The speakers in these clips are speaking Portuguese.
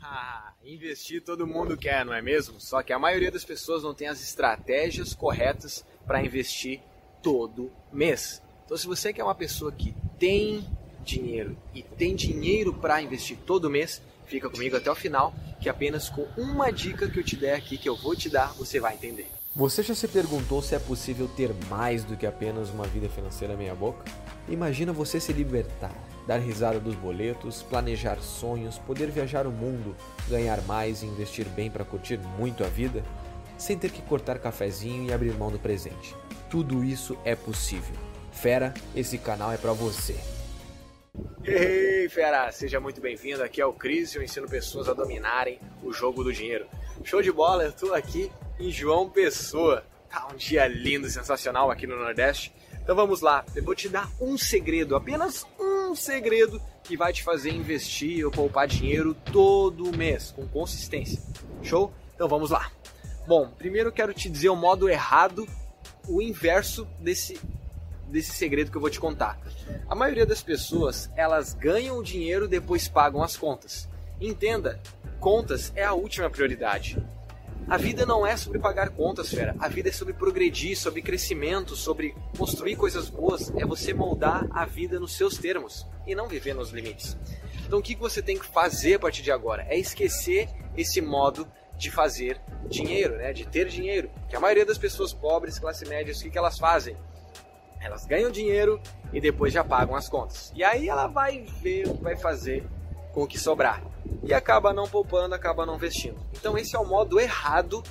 Ah, investir todo mundo quer, não é mesmo? Só que a maioria das pessoas não tem as estratégias corretas para investir todo mês. Então, se você quer uma pessoa que tem dinheiro e tem dinheiro para investir todo mês, fica comigo até o final, que apenas com uma dica que eu te der aqui, que eu vou te dar, você vai entender. Você já se perguntou se é possível ter mais do que apenas uma vida financeira meia-boca? Imagina você se libertar, dar risada dos boletos, planejar sonhos, poder viajar o mundo, ganhar mais e investir bem para curtir muito a vida, sem ter que cortar cafezinho e abrir mão do presente. Tudo isso é possível. Fera, esse canal é para você. Ei, fera! Seja muito bem-vindo. Aqui é o Cris e eu ensino pessoas a dominarem o jogo do dinheiro. Show de bola, eu tô aqui em João Pessoa. Tá um dia lindo, sensacional aqui no Nordeste. Então vamos lá, eu vou te dar um segredo, apenas um segredo que vai te fazer investir ou poupar dinheiro todo mês, com consistência. Show? Então vamos lá. Bom, primeiro eu quero te dizer o modo errado, o inverso desse, desse segredo que eu vou te contar. A maioria das pessoas, elas ganham o dinheiro depois pagam as contas. Entenda, contas é a última prioridade. A vida não é sobre pagar contas, fera. A vida é sobre progredir, sobre crescimento, sobre construir coisas boas. É você moldar a vida nos seus termos e não viver nos limites. Então o que você tem que fazer a partir de agora? É esquecer esse modo de fazer dinheiro, né? de ter dinheiro. Que a maioria das pessoas pobres, classe média, o que, que elas fazem? Elas ganham dinheiro e depois já pagam as contas. E aí ela vai ver o que vai fazer com o que sobrar. E acaba não poupando, acaba não investindo. Então esse é o modo errado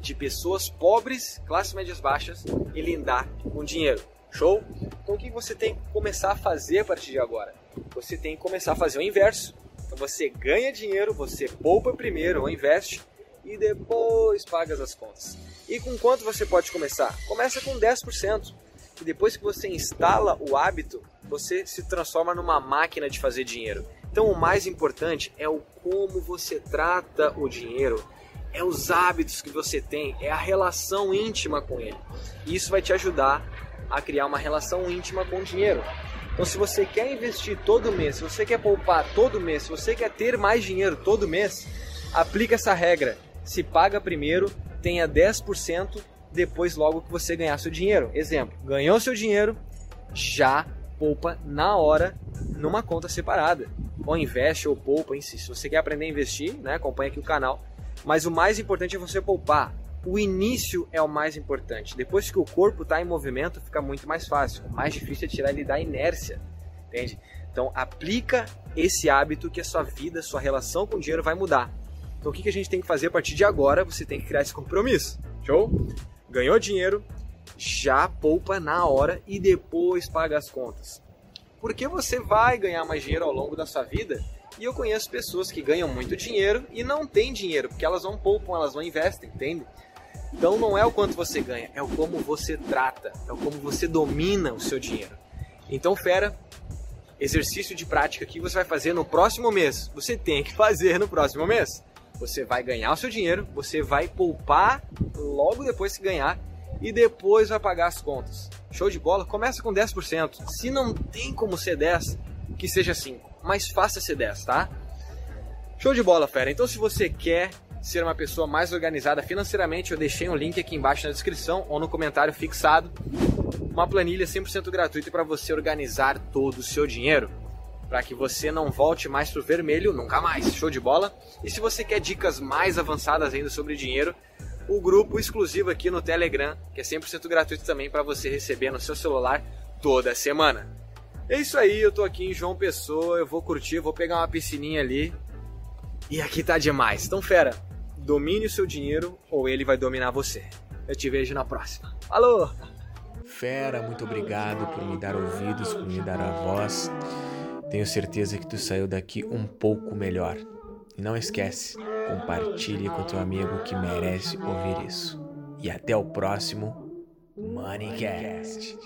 de pessoas pobres, classes médias baixas e lindar com dinheiro. Show? Então o que você tem que começar a fazer a partir de agora? Você tem que começar a fazer o inverso. Então você ganha dinheiro, você poupa primeiro ou investe e depois paga as contas. E com quanto você pode começar? Começa com 10%. E depois que você instala o hábito, você se transforma numa máquina de fazer dinheiro. Então o mais importante é o como você trata o dinheiro, é os hábitos que você tem, é a relação íntima com ele. E isso vai te ajudar a criar uma relação íntima com o dinheiro. Então se você quer investir todo mês, se você quer poupar todo mês, se você quer ter mais dinheiro todo mês, aplica essa regra. Se paga primeiro, tenha 10%, depois logo que você ganhar seu dinheiro. Exemplo, ganhou seu dinheiro, já poupa na hora numa conta separada ou investe ou poupa em si. Se você quer aprender a investir, né, acompanha aqui o canal. Mas o mais importante é você poupar. O início é o mais importante. Depois que o corpo está em movimento, fica muito mais fácil. O mais difícil é tirar ele da inércia, entende? Então aplica esse hábito que a sua vida, sua relação com o dinheiro vai mudar. Então o que a gente tem que fazer a partir de agora? Você tem que criar esse compromisso. Show? Ganhou dinheiro, já poupa na hora e depois paga as contas porque você vai ganhar mais dinheiro ao longo da sua vida. E eu conheço pessoas que ganham muito dinheiro e não têm dinheiro, porque elas não poupam, elas não investem, entende? Então não é o quanto você ganha, é o como você trata, é o como você domina o seu dinheiro. Então, fera, exercício de prática que você vai fazer no próximo mês. Você tem que fazer no próximo mês. Você vai ganhar o seu dinheiro, você vai poupar logo depois que ganhar e depois vai pagar as contas. Show de bola? Começa com 10%. Se não tem como ser 10, que seja 5, mas faça ser 10, tá? Show de bola, fera. Então se você quer ser uma pessoa mais organizada financeiramente, eu deixei um link aqui embaixo na descrição ou no comentário fixado. Uma planilha 100% gratuita para você organizar todo o seu dinheiro, para que você não volte mais pro vermelho nunca mais. Show de bola? E se você quer dicas mais avançadas ainda sobre dinheiro, o grupo exclusivo aqui no Telegram, que é 100% gratuito também para você receber no seu celular toda semana. É isso aí, eu tô aqui em João Pessoa, eu vou curtir, vou pegar uma piscininha ali. E aqui tá demais. Então, fera, domine o seu dinheiro ou ele vai dominar você. Eu te vejo na próxima. Falou! Fera, muito obrigado por me dar ouvidos, por me dar a voz. Tenho certeza que tu saiu daqui um pouco melhor. E não esquece, compartilhe com teu amigo que merece ouvir isso. E até o próximo Moneycast.